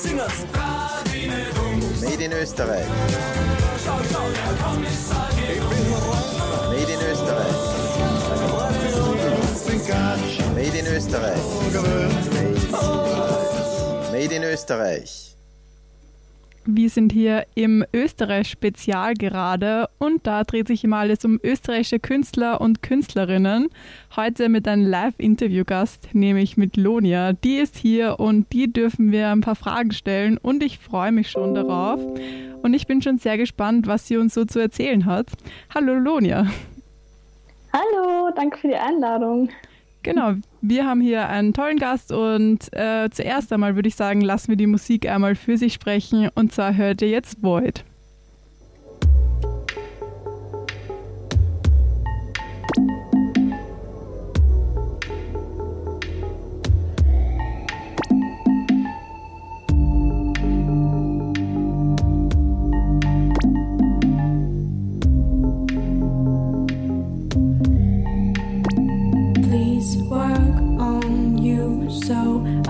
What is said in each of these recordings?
Singen's. Made in Österreich. Made in Österreich. Made in Österreich. Made in Österreich. Wir sind hier im Österreich-Spezial gerade und da dreht sich immer alles um österreichische Künstler und Künstlerinnen. Heute mit einem Live-Interview-Gast, nämlich mit Lonia. Die ist hier und die dürfen wir ein paar Fragen stellen und ich freue mich schon darauf. Und ich bin schon sehr gespannt, was sie uns so zu erzählen hat. Hallo Lonia. Hallo, danke für die Einladung. Genau, wir haben hier einen tollen Gast und äh, zuerst einmal würde ich sagen, lassen wir die Musik einmal für sich sprechen und zwar hört ihr jetzt Void. Sind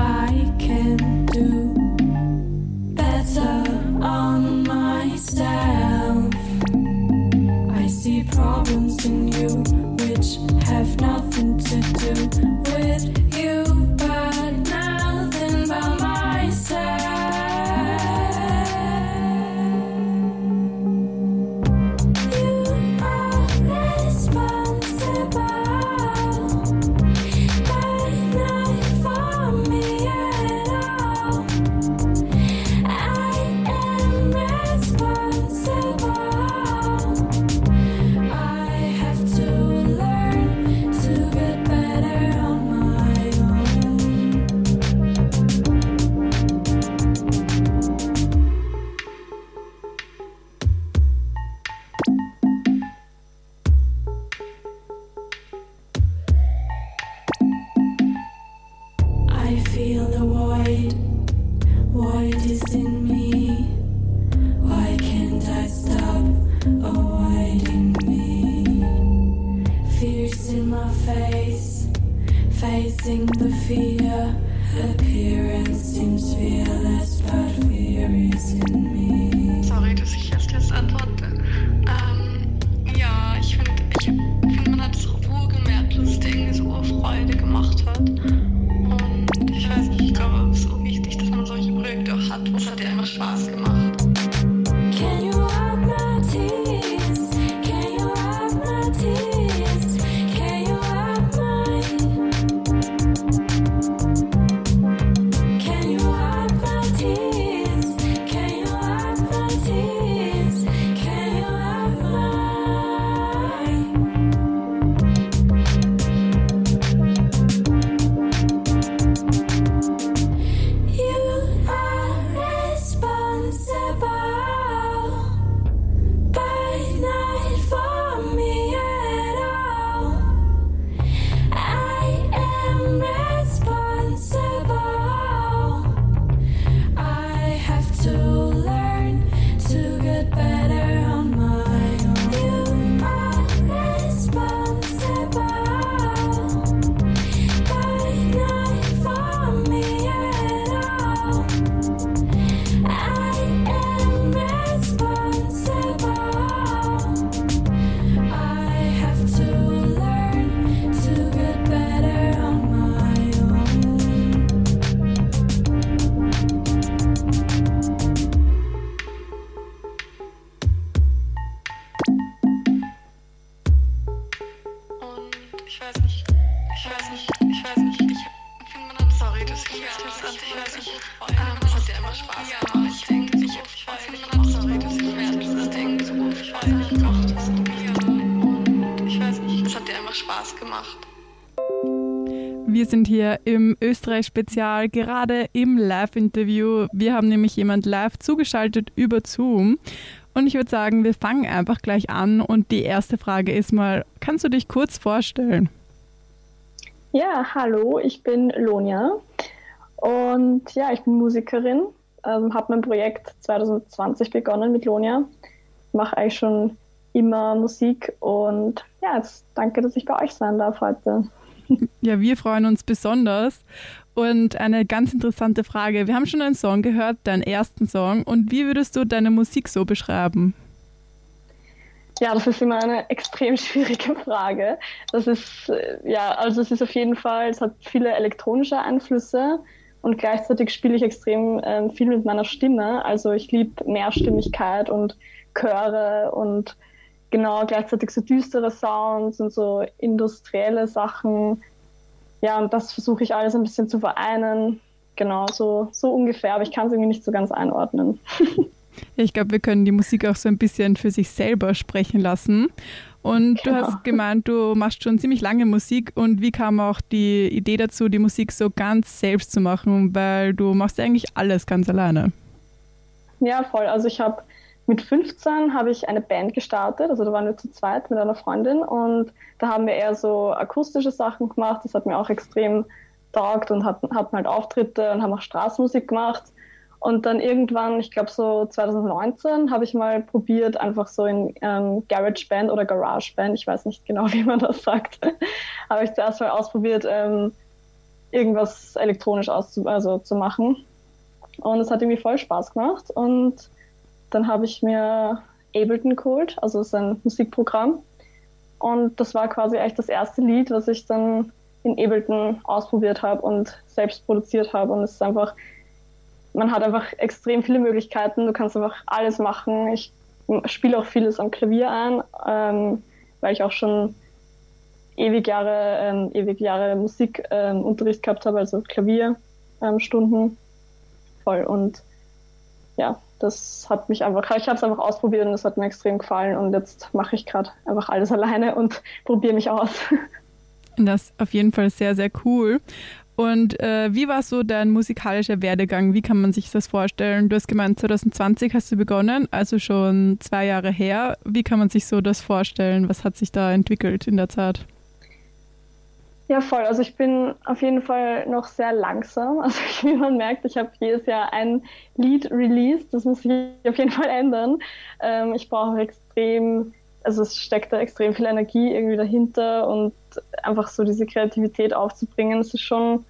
Österreich-Spezial, gerade im Live-Interview. Wir haben nämlich jemand live zugeschaltet über Zoom. Und ich würde sagen, wir fangen einfach gleich an. Und die erste Frage ist mal, kannst du dich kurz vorstellen? Ja, hallo, ich bin Lonia. Und ja, ich bin Musikerin. Ähm, habe mein Projekt 2020 begonnen mit Lonia. Mache eigentlich schon immer Musik und ja, danke, dass ich bei euch sein darf heute. Ja, wir freuen uns besonders. Und eine ganz interessante Frage. Wir haben schon einen Song gehört, deinen ersten Song. Und wie würdest du deine Musik so beschreiben? Ja, das ist immer eine extrem schwierige Frage. Das ist, äh, ja, also es ist auf jeden Fall, es hat viele elektronische Einflüsse und gleichzeitig spiele ich extrem ähm, viel mit meiner Stimme. Also ich liebe Mehrstimmigkeit und Chöre und genau gleichzeitig so düstere Sounds und so industrielle Sachen. Ja, und das versuche ich alles ein bisschen zu vereinen. Genau, so, so ungefähr, aber ich kann es irgendwie nicht so ganz einordnen. Ich glaube, wir können die Musik auch so ein bisschen für sich selber sprechen lassen. Und du hast gemeint, du machst schon ziemlich lange Musik. Und wie kam auch die Idee dazu, die Musik so ganz selbst zu machen? Weil du machst ja eigentlich alles ganz alleine. Ja, voll. Also ich habe mit 15 habe ich eine Band gestartet. Also da waren wir zu zweit mit einer Freundin. Und da haben wir eher so akustische Sachen gemacht. Das hat mir auch extrem taugt und hatten, hatten halt Auftritte und haben auch Straßenmusik gemacht. Und dann irgendwann, ich glaube so 2019, habe ich mal probiert, einfach so in ähm, GarageBand oder GarageBand, ich weiß nicht genau, wie man das sagt, habe ich zuerst mal ausprobiert, ähm, irgendwas elektronisch auszu also zu machen. Und es hat irgendwie voll Spaß gemacht. Und dann habe ich mir Ableton geholt, also ist ein Musikprogramm. Und das war quasi eigentlich das erste Lied, was ich dann in Ableton ausprobiert habe und selbst produziert habe. Und es ist einfach man hat einfach extrem viele Möglichkeiten. Du kannst einfach alles machen. Ich spiele auch vieles am Klavier ein, ähm, weil ich auch schon ewig Jahre, ähm, ewig Jahre Musikunterricht ähm, gehabt habe, also Klavierstunden voll. Und ja, das hat mich einfach, ich habe es einfach ausprobiert und es hat mir extrem gefallen und jetzt mache ich gerade einfach alles alleine und probiere mich aus. Das ist auf jeden Fall sehr, sehr cool. Und äh, wie war so dein musikalischer Werdegang? Wie kann man sich das vorstellen? Du hast gemeint, 2020 hast du begonnen, also schon zwei Jahre her. Wie kann man sich so das vorstellen? Was hat sich da entwickelt in der Zeit? Ja, voll. Also ich bin auf jeden Fall noch sehr langsam. Also wie man merkt, ich habe jedes Jahr ein Lied released. Das muss sich auf jeden Fall ändern. Ähm, ich brauche extrem, also es steckt da extrem viel Energie irgendwie dahinter und einfach so diese Kreativität aufzubringen. Das ist schon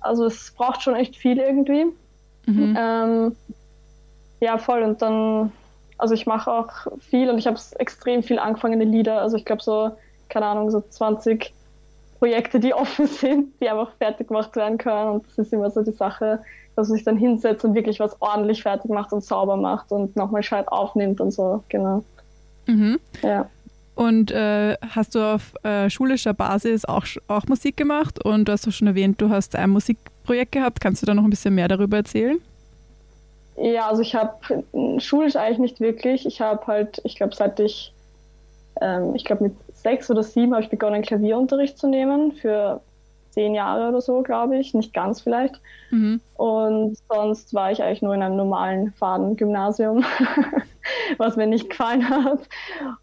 also es braucht schon echt viel irgendwie. Mhm. Ähm, ja, voll. Und dann, also ich mache auch viel und ich habe extrem viel angefangene Lieder. Also ich glaube so, keine Ahnung, so 20 Projekte, die offen sind, die einfach fertig gemacht werden können. Und das ist immer so die Sache, dass man sich dann hinsetzt und wirklich was ordentlich fertig macht und sauber macht und nochmal gescheit aufnimmt und so, genau. Mhm. Ja. Und äh, hast du auf äh, schulischer Basis auch, auch Musik gemacht? Und du hast auch schon erwähnt, du hast ein Musikprojekt gehabt. Kannst du da noch ein bisschen mehr darüber erzählen? Ja, also ich habe schulisch eigentlich nicht wirklich. Ich habe halt, ich glaube, seit ich, ähm, ich glaube mit sechs oder sieben habe ich begonnen, Klavierunterricht zu nehmen für zehn Jahre oder so, glaube ich, nicht ganz vielleicht. Mhm. Und sonst war ich eigentlich nur in einem normalen Faden-Gymnasium. was mir nicht gefallen hat.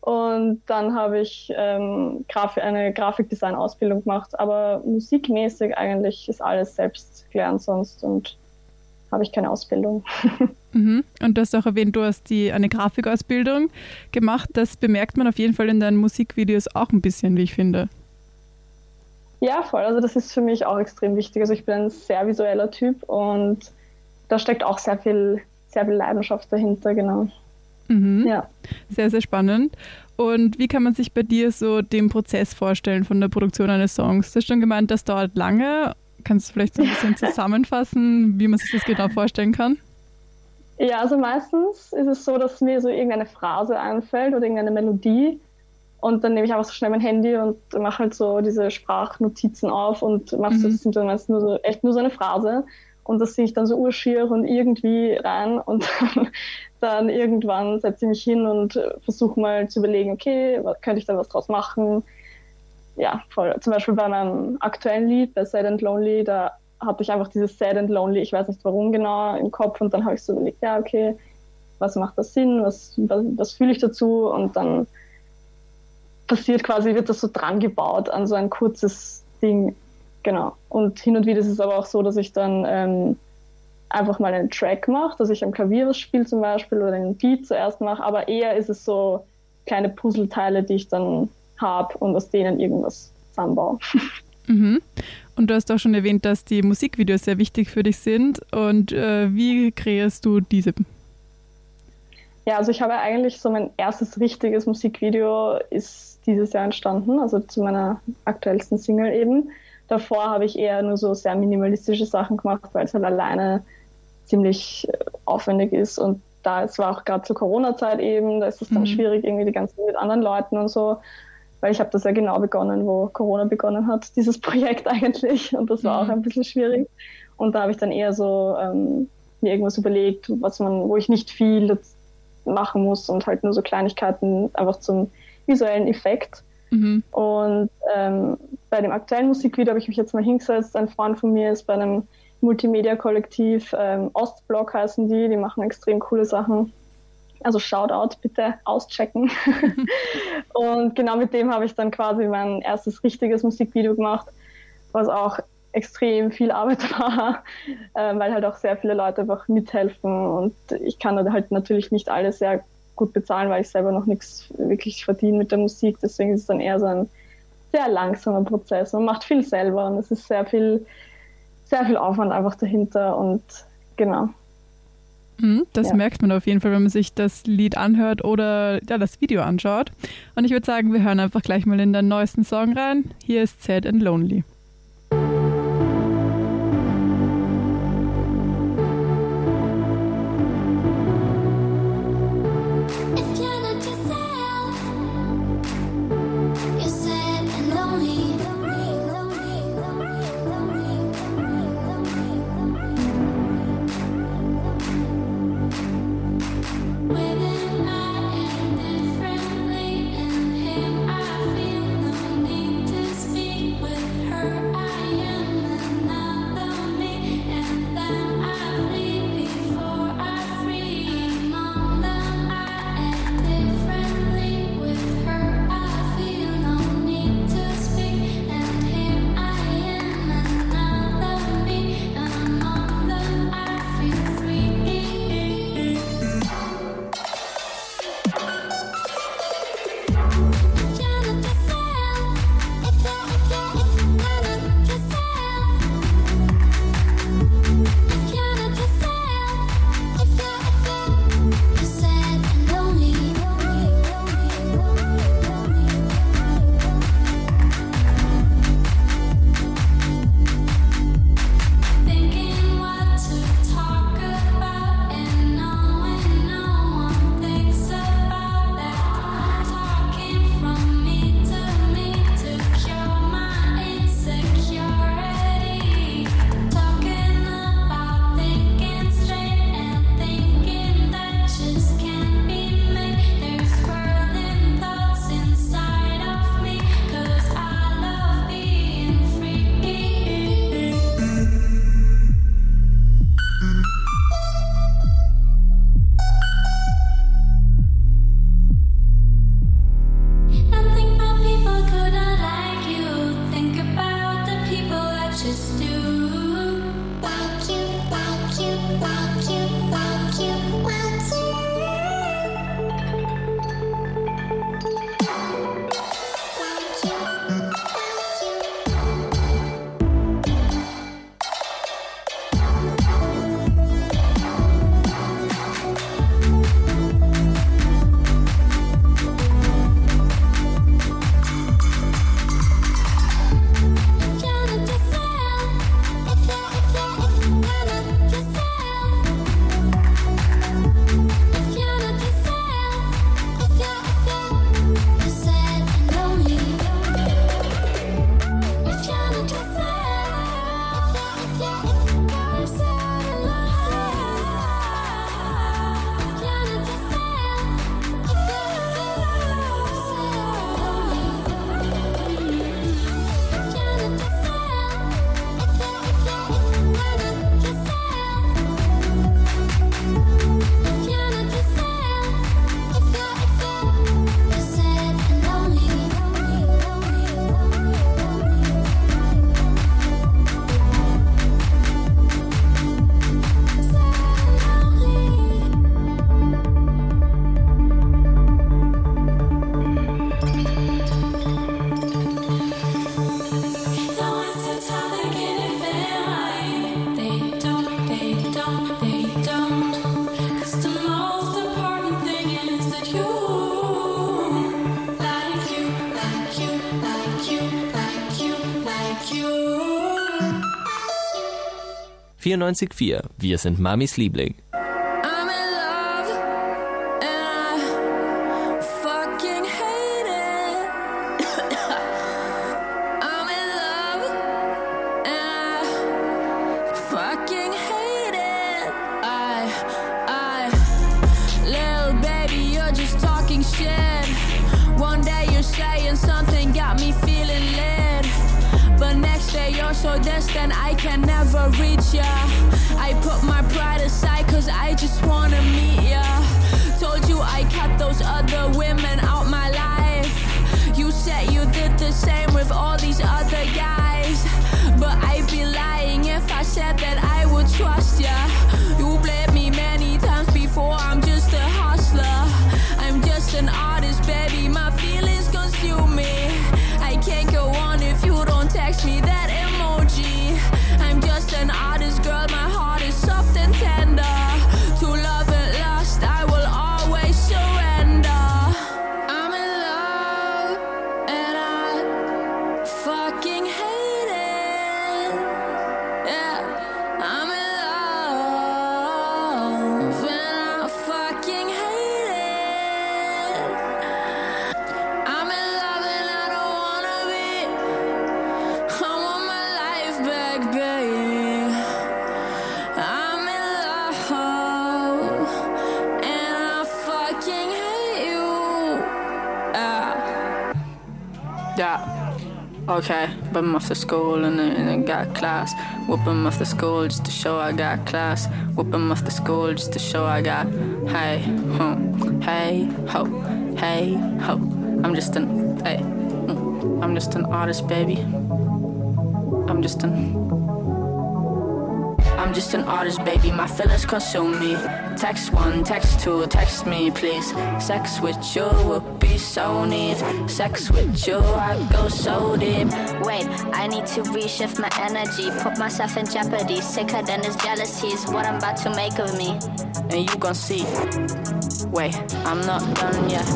Und dann habe ich ähm, Graf eine Grafikdesign-Ausbildung gemacht. Aber musikmäßig eigentlich ist alles selbst gelernt sonst und habe ich keine Ausbildung. Mhm. Und du hast auch erwähnt, du hast die, eine Grafikausbildung gemacht. Das bemerkt man auf jeden Fall in deinen Musikvideos auch ein bisschen, wie ich finde. Ja, voll. Also das ist für mich auch extrem wichtig. Also ich bin ein sehr visueller Typ und da steckt auch sehr viel, sehr viel Leidenschaft dahinter, genau. Mhm. Ja. Sehr, sehr spannend. Und wie kann man sich bei dir so den Prozess vorstellen von der Produktion eines Songs? Du hast schon gemeint, das dauert lange. Kannst du vielleicht so ein bisschen zusammenfassen, wie man sich das genau vorstellen kann? Ja, also meistens ist es so, dass mir so irgendeine Phrase einfällt oder irgendeine Melodie und dann nehme ich einfach so schnell mein Handy und mache halt so diese Sprachnotizen auf und mache mhm. so, das sind dann meistens nur so, echt nur so eine Phrase und das singe ich dann so urschier und irgendwie rein und dann, dann irgendwann setze ich mich hin und versuche mal zu überlegen, okay, was, könnte ich da was draus machen? Ja, voll. Zum Beispiel bei meinem aktuellen Lied, bei Sad and Lonely, da hatte ich einfach dieses Sad and Lonely, ich weiß nicht warum genau, im Kopf und dann habe ich so überlegt, ja, okay, was macht das Sinn, was, was, was fühle ich dazu und dann passiert quasi, wird das so dran gebaut an so ein kurzes Ding Genau. Und hin und wieder ist es aber auch so, dass ich dann ähm, einfach mal einen Track mache, dass ich am Klavier was spiele zum Beispiel oder einen Beat zuerst mache, aber eher ist es so kleine Puzzleteile, die ich dann habe und aus denen irgendwas zusammenbaue. Mhm. Und du hast auch schon erwähnt, dass die Musikvideos sehr wichtig für dich sind. Und äh, wie kreierst du diese? Ja, also ich habe eigentlich so mein erstes richtiges Musikvideo ist dieses Jahr entstanden, also zu meiner aktuellsten Single eben. Davor habe ich eher nur so sehr minimalistische Sachen gemacht, weil es halt alleine ziemlich aufwendig ist und da es war auch gerade zur Corona-Zeit eben, da ist es dann mhm. schwierig irgendwie die ganze Zeit mit anderen Leuten und so, weil ich habe das ja genau begonnen, wo Corona begonnen hat, dieses Projekt eigentlich und das war mhm. auch ein bisschen schwierig und da habe ich dann eher so ähm, mir irgendwas überlegt, was man, wo ich nicht viel machen muss und halt nur so Kleinigkeiten einfach zum visuellen Effekt. Mhm. Und ähm, bei dem aktuellen Musikvideo habe ich mich jetzt mal hingesetzt. Ein Freund von mir ist bei einem Multimedia-Kollektiv, ähm, Ostblock heißen die, die machen extrem coole Sachen. Also Shoutout, bitte auschecken. und genau mit dem habe ich dann quasi mein erstes richtiges Musikvideo gemacht, was auch extrem viel Arbeit war, äh, weil halt auch sehr viele Leute einfach mithelfen und ich kann halt natürlich nicht alles sehr gut bezahlen, weil ich selber noch nichts wirklich verdiene mit der Musik. Deswegen ist es dann eher so ein sehr langsamer Prozess. Man macht viel selber und es ist sehr viel, sehr viel Aufwand einfach dahinter und genau. Mhm, das ja. merkt man auf jeden Fall, wenn man sich das Lied anhört oder ja, das Video anschaut. Und ich würde sagen, wir hören einfach gleich mal in den neuesten Song rein. Hier ist Sad and Lonely. 94.4. Wir sind Mamis Liebling. Artist, baby. My feelings consume me. I can't go on if you don't text me that emoji. I'm just an artist, girl. My heart is Okay, but I'm off to school and, then- then got class. Whoop 'em off to school just to show I got class. Whoop 'em off to school just to show I got hey ho, hey ho, hey ho. I'm just an hey, mm, I'm just an artist, baby. I'm just an just an artist, baby. My feelings consume me. Text one, text two, text me, please. Sex with you would be so neat. Sex with you, I go so deep. Wait, I need to reshift my energy, put myself in jeopardy. Sicker than his jealousy is what I'm about to make of me. and you gon' see. Wait, I'm not done yet.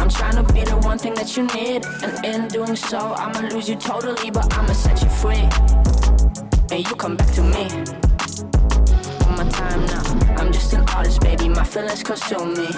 I'm trying to be the one thing that you need, and in doing so, I'ma lose you totally, but I'ma set you free. And you come back to me. I'm just an artist, baby. My feelings consume me.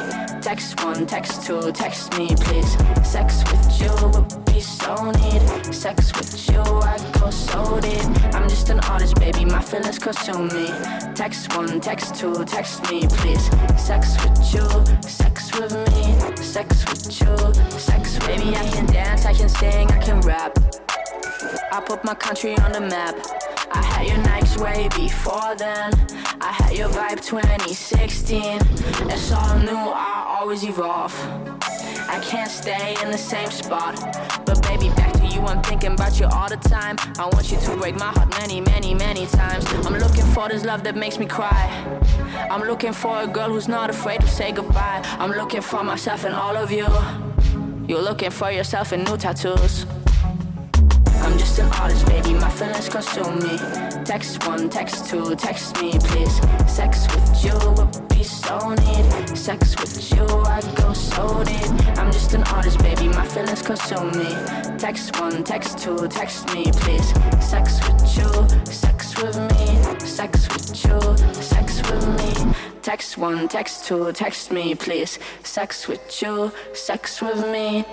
Text one, text two, text me, please. Sex with you would be so neat. Sex with you, I go so deep. I'm just an artist, baby. My feelings consume me. Text one, text two, text me, please. Sex with you, sex with me. Sex with you, sex with me. I can dance, I can sing, I can rap. I put my country on the map. I had your Nikes way before then. I had your vibe 2016. It's all new, I always evolve. I can't stay in the same spot. But baby, back to you, I'm thinking about you all the time. I want you to break my heart many, many, many times. I'm looking for this love that makes me cry. I'm looking for a girl who's not afraid to say goodbye. I'm looking for myself in all of you. You're looking for yourself in new tattoos. I'm just an artist, baby. My feelings consume me. Text one, text two, text me, please. Sex with you would be so neat. Sex with you, I go so deep. I'm just an artist, baby. My feelings consume me. Text one, text two, text me, please. Sex with you, sex with me. Sex with you, sex with me. Text one, text two, text me, please. Sex with you, sex with me.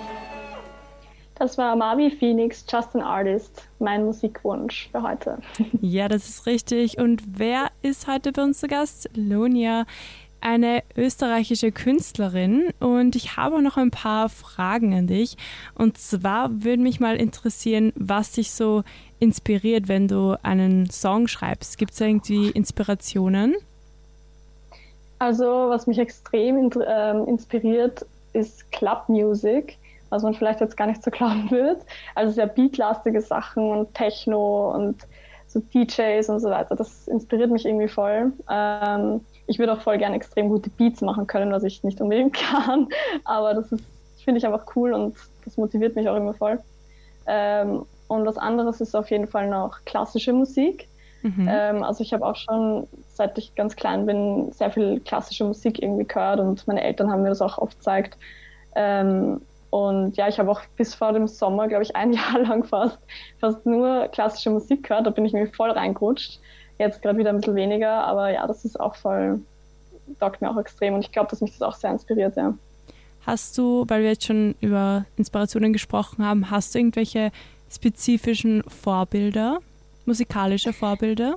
Das war Mavi Phoenix, Just an Artist, mein Musikwunsch für heute. Ja, das ist richtig. Und wer ist heute bei uns zu Gast? Lonia, eine österreichische Künstlerin. Und ich habe noch ein paar Fragen an dich. Und zwar würde mich mal interessieren, was dich so inspiriert, wenn du einen Song schreibst. Gibt es irgendwie Inspirationen? Also, was mich extrem in, ähm, inspiriert, ist Club Music, was man vielleicht jetzt gar nicht so glauben wird. Also sehr beatlastige Sachen und Techno und so DJs und so weiter. Das inspiriert mich irgendwie voll. Ähm, ich würde auch voll gerne extrem gute Beats machen können, was ich nicht unbedingt kann. Aber das ist, finde ich einfach cool und das motiviert mich auch immer voll. Ähm, und was anderes ist auf jeden Fall noch klassische Musik. Mhm. Ähm, also ich habe auch schon, seit ich ganz klein bin, sehr viel klassische Musik irgendwie gehört und meine Eltern haben mir das auch oft gezeigt. Ähm, und ja, ich habe auch bis vor dem Sommer, glaube ich, ein Jahr lang fast, fast nur klassische Musik gehört. Da bin ich mir voll reingerutscht. Jetzt gerade wieder ein bisschen weniger, aber ja, das ist auch voll, taugt mir auch extrem und ich glaube, dass mich das auch sehr inspiriert, ja. Hast du, weil wir jetzt schon über Inspirationen gesprochen haben, hast du irgendwelche spezifischen Vorbilder, musikalische Vorbilder?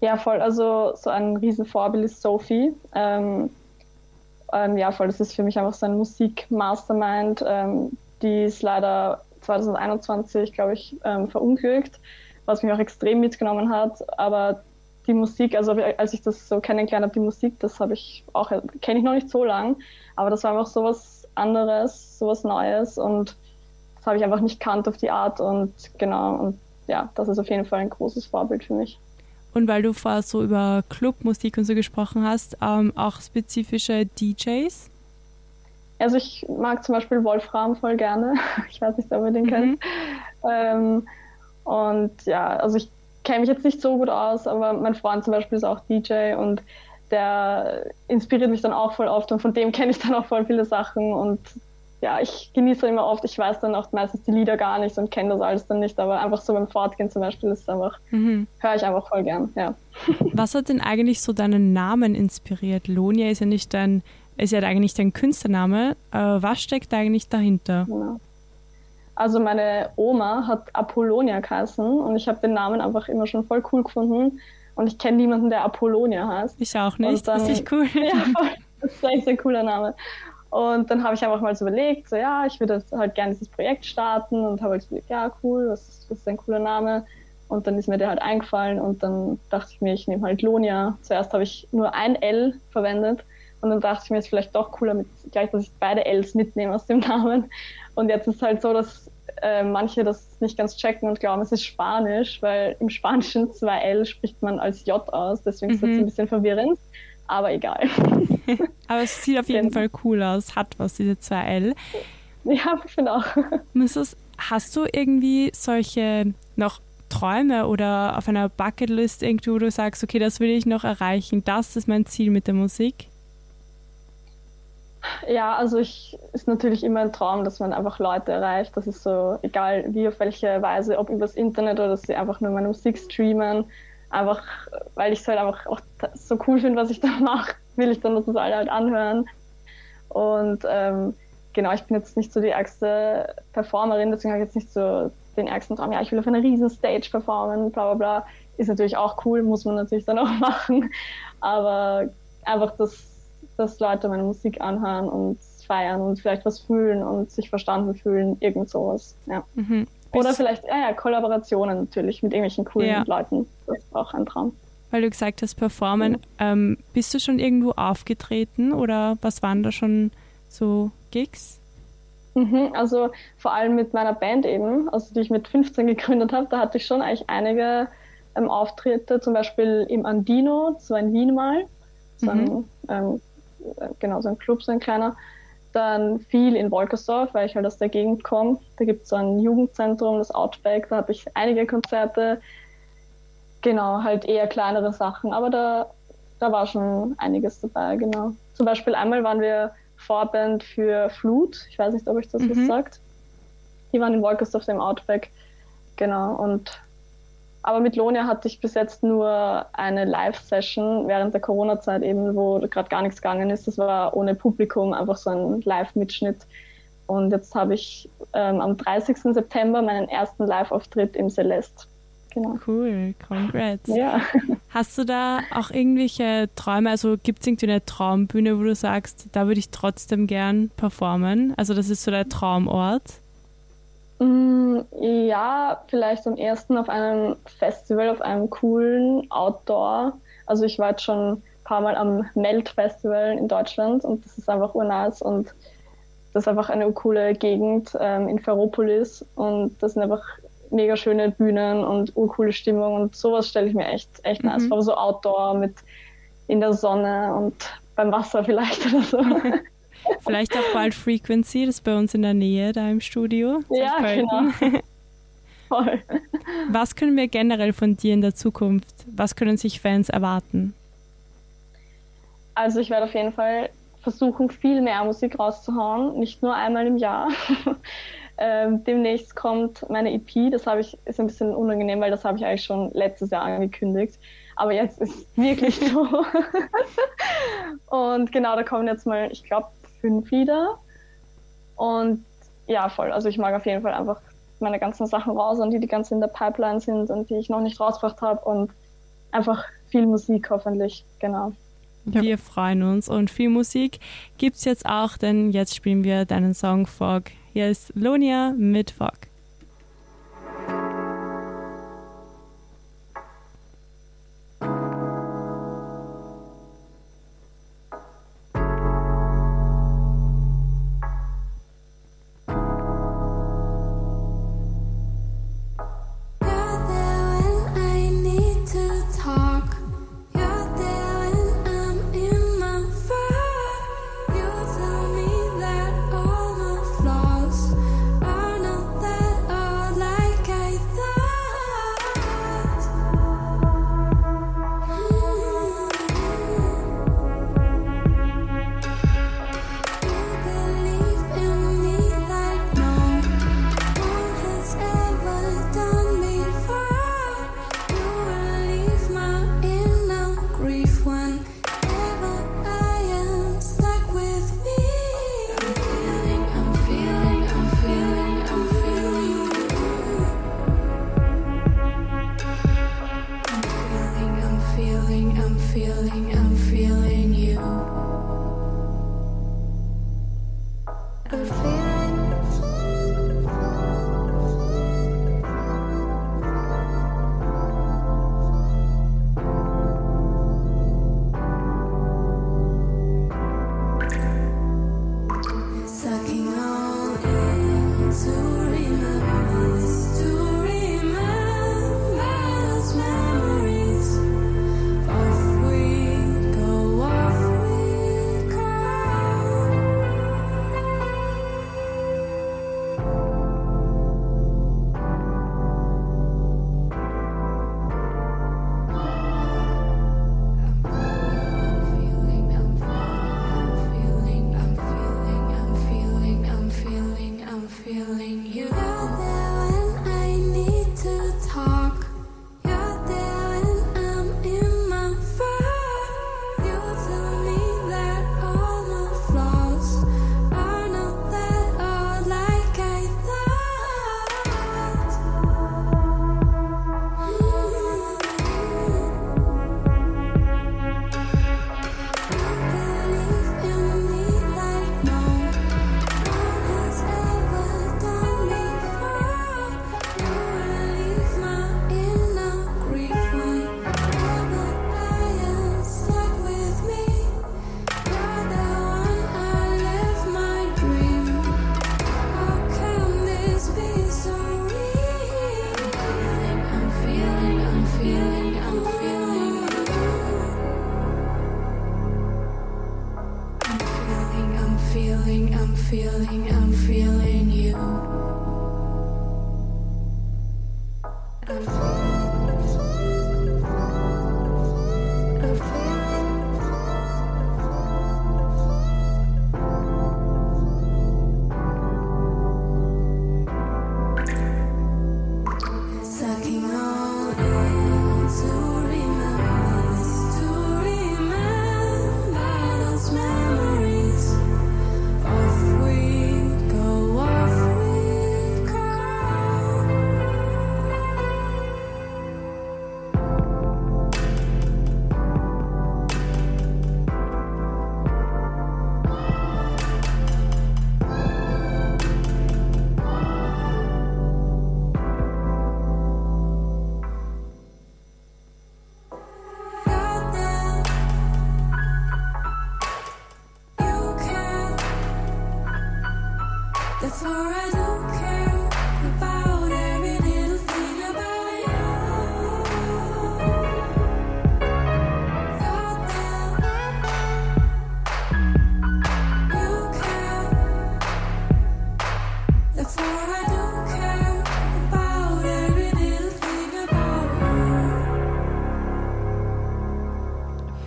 Ja, voll. Also so ein Riesenvorbild ist Sophie. Ähm, ähm, ja, voll. Das ist für mich einfach so ein Musik-Mastermind. Ähm, die ist leider 2021, glaube ich, ähm, verunglückt, was mich auch extrem mitgenommen hat. Aber die Musik, also als ich das so kennengelernt habe, die Musik, das habe ich auch, kenne ich noch nicht so lang, aber das war einfach so was anderes, so was Neues und das habe ich einfach nicht kannt auf die Art und genau, und ja, das ist auf jeden Fall ein großes Vorbild für mich. Und weil du vorher so über Clubmusik und so gesprochen hast, ähm, auch spezifische DJs? Also ich mag zum Beispiel Wolfram voll gerne. Ich weiß nicht, ob ihr den mhm. kennt. Ähm, und ja, also ich kenne mich jetzt nicht so gut aus, aber mein Freund zum Beispiel ist auch DJ und der inspiriert mich dann auch voll oft und von dem kenne ich dann auch voll viele Sachen und ja, ich genieße immer oft, ich weiß dann auch meistens die Lieder gar nicht und kenne das alles dann nicht, aber einfach so beim Fortgehen zum Beispiel ist es einfach, mhm. höre ich einfach voll gern, ja. Was hat denn eigentlich so deinen Namen inspiriert? Lonia ist ja nicht dein, ist ja eigentlich dein Künstlername. Äh, was steckt eigentlich dahinter? Genau. Also meine Oma hat Apollonia geheißen und ich habe den Namen einfach immer schon voll cool gefunden und ich kenne niemanden, der Apollonia heißt. Ich auch nicht, dann, das ist cool. Ja, das ist echt ein cooler Name. Und dann habe ich einfach mal so überlegt, so ja, ich würde halt gerne dieses Projekt starten und habe halt so überlegt, ja, cool, was, was ist ein cooler Name? Und dann ist mir der halt eingefallen und dann dachte ich mir, ich nehme halt Lonia. Zuerst habe ich nur ein L verwendet und dann dachte ich mir, es ist vielleicht doch cooler, mit, gleich, dass ich beide Ls mitnehme aus dem Namen. Und jetzt ist es halt so, dass äh, manche das nicht ganz checken und glauben, es ist Spanisch, weil im Spanischen zwei L spricht man als J aus, deswegen mhm. ist das ein bisschen verwirrend aber egal. aber es sieht auf jeden Fall cool aus, hat was, diese 2L. Ja, ich finde auch. Mrs., hast du irgendwie solche noch Träume oder auf einer Bucketlist irgendwie, wo du sagst, okay, das will ich noch erreichen, das ist mein Ziel mit der Musik? Ja, also ich ist natürlich immer ein Traum, dass man einfach Leute erreicht. Das ist so, egal wie, auf welche Weise, ob übers Internet oder dass sie einfach nur meine Musik streamen einfach, weil ich es halt einfach auch so cool finde, was ich da mache, will ich dann, dass das alle halt anhören. Und ähm, genau, ich bin jetzt nicht so die ärgste Performerin, deswegen habe ich jetzt nicht so den ärgsten Traum, ja, ich will auf einer riesen Stage performen, bla bla bla. Ist natürlich auch cool, muss man natürlich dann auch machen. Aber einfach, dass, dass Leute meine Musik anhören und feiern und vielleicht was fühlen und sich verstanden fühlen, irgend sowas. Ja. Mhm. Oder vielleicht, ja, ja, Kollaborationen natürlich mit irgendwelchen coolen ja. Leuten. Das ist auch ein Traum. Weil du gesagt hast, performen. Mhm. Ähm, bist du schon irgendwo aufgetreten oder was waren da schon so Gigs? Mhm, also vor allem mit meiner Band eben, also die ich mit 15 gegründet habe, da hatte ich schon eigentlich einige ähm, Auftritte, zum Beispiel im Andino, so in Wien mal, so ein, mhm. ähm, äh, genau, so ein Club, so ein kleiner dann viel in Wolkersdorf, weil ich halt aus der Gegend komme. Da gibt es so ein Jugendzentrum, das Outback, da habe ich einige Konzerte. Genau, halt eher kleinere Sachen, aber da, da war schon einiges dabei, genau. Zum Beispiel einmal waren wir Vorband für Flut, ich weiß nicht, ob euch das mhm. was sagt. Die waren in Wolkersdorf im Outback, genau, und aber mit Lonia hatte ich bis jetzt nur eine Live-Session während der Corona-Zeit eben, wo gerade gar nichts gegangen ist. Das war ohne Publikum, einfach so ein Live-Mitschnitt. Und jetzt habe ich ähm, am 30. September meinen ersten Live-Auftritt im Celeste. Genau. Cool, congrats. Ja. Hast du da auch irgendwelche Träume? Also gibt es irgendwie eine Traumbühne, wo du sagst, da würde ich trotzdem gern performen? Also das ist so der Traumort? Mm, ja, vielleicht am ersten auf einem Festival, auf einem coolen Outdoor. Also ich war jetzt schon ein paar Mal am Melt Festival in Deutschland und das ist einfach urnice und das ist einfach eine coole Gegend ähm, in Ferropolis und das sind einfach mega schöne Bühnen und urcoole Stimmung und sowas stelle ich mir echt, echt mhm. nice vor. So Outdoor mit in der Sonne und beim Wasser vielleicht oder so. Vielleicht auch bald Frequency, das ist bei uns in der Nähe, da im Studio. Ja, genau. Voll. Was können wir generell von dir in der Zukunft? Was können sich Fans erwarten? Also ich werde auf jeden Fall versuchen, viel mehr Musik rauszuhauen, nicht nur einmal im Jahr. ähm, demnächst kommt meine EP, das habe ich, ist ein bisschen unangenehm, weil das habe ich eigentlich schon letztes Jahr angekündigt. Aber jetzt ist es wirklich so. Und genau, da kommen jetzt mal, ich glaube, fünf wieder. Und ja, voll. Also ich mag auf jeden Fall einfach meine ganzen Sachen raus und die, die ganz in der Pipeline sind und die ich noch nicht rausgebracht habe und einfach viel Musik hoffentlich, genau. Wir freuen uns und viel Musik gibt's jetzt auch, denn jetzt spielen wir deinen Song Fog. Hier ist Lonia mit Fog.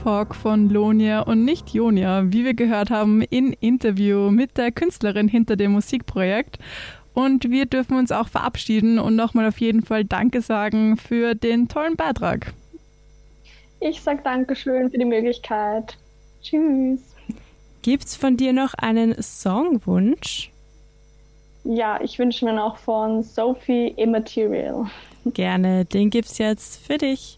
Folk von Lonia und nicht Jonia, wie wir gehört haben in Interview mit der Künstlerin hinter dem Musikprojekt. Und wir dürfen uns auch verabschieden und nochmal auf jeden Fall Danke sagen für den tollen Beitrag. Ich sag Dankeschön für die Möglichkeit. Tschüss. Gibt's von dir noch einen Songwunsch? Ja, ich wünsche mir noch von Sophie Immaterial. Gerne, den gibt's jetzt für dich.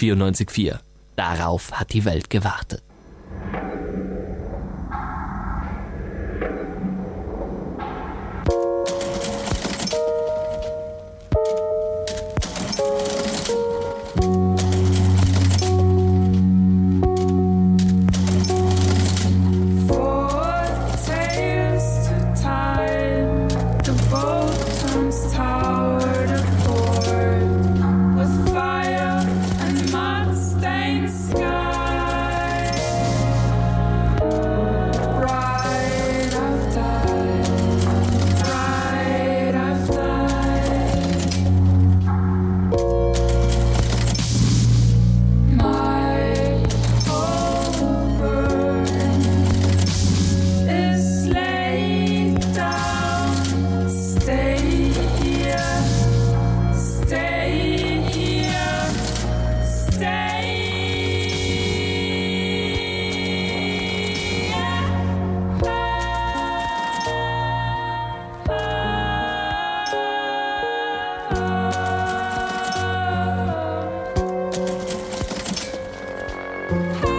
94.4. Darauf hat die Welt gewartet. Bye.